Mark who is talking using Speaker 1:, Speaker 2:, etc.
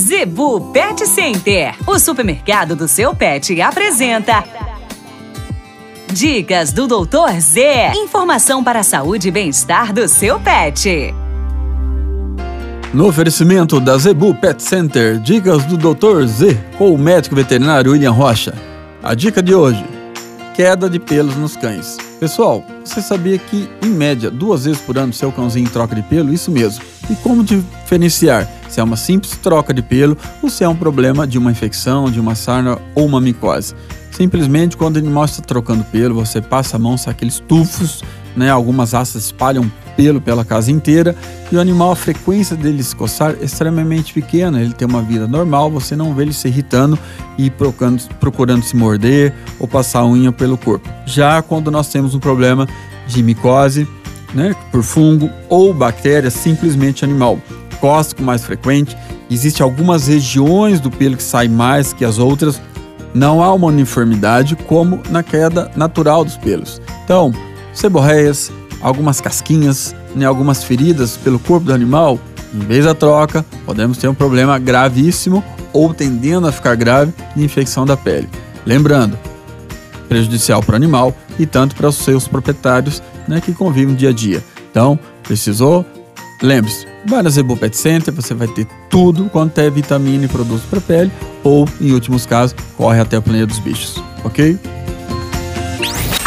Speaker 1: Zebu Pet Center, o supermercado do seu pet, apresenta. Dicas do Doutor Z. Informação para a saúde e bem-estar do seu pet.
Speaker 2: No oferecimento da Zebu Pet Center, dicas do Dr. Z com o médico veterinário William Rocha. A dica de hoje: queda de pelos nos cães. Pessoal, você sabia que, em média, duas vezes por ano seu cãozinho troca de pelo? Isso mesmo. E como diferenciar se é uma simples troca de pelo ou se é um problema de uma infecção, de uma sarna ou uma micose? Simplesmente quando o animal está trocando pelo, você passa a mão, sai aqueles tufos, né? Algumas raças espalham pelo pela casa inteira e o animal, a frequência dele se coçar é extremamente pequena. Ele tem uma vida normal, você não vê ele se irritando e procurando, procurando se morder ou passar a unha pelo corpo. Já quando nós temos um problema de micose, né, por fungo ou bactéria, simplesmente animal. Coça com mais frequente, existem algumas regiões do pelo que saem mais que as outras, não há uma uniformidade como na queda natural dos pelos. Então, seborreias, algumas casquinhas, né, algumas feridas pelo corpo do animal, em vez da troca, podemos ter um problema gravíssimo ou tendendo a ficar grave de infecção da pele. Lembrando, prejudicial para o animal e tanto para os seus proprietários né, que convivem dia a dia. Então, precisou? Lembre-se, vai na Zebu Pet Center, você vai ter tudo quanto é vitamina e produtos para pele, ou, em últimos casos, corre até a planeta dos bichos, ok?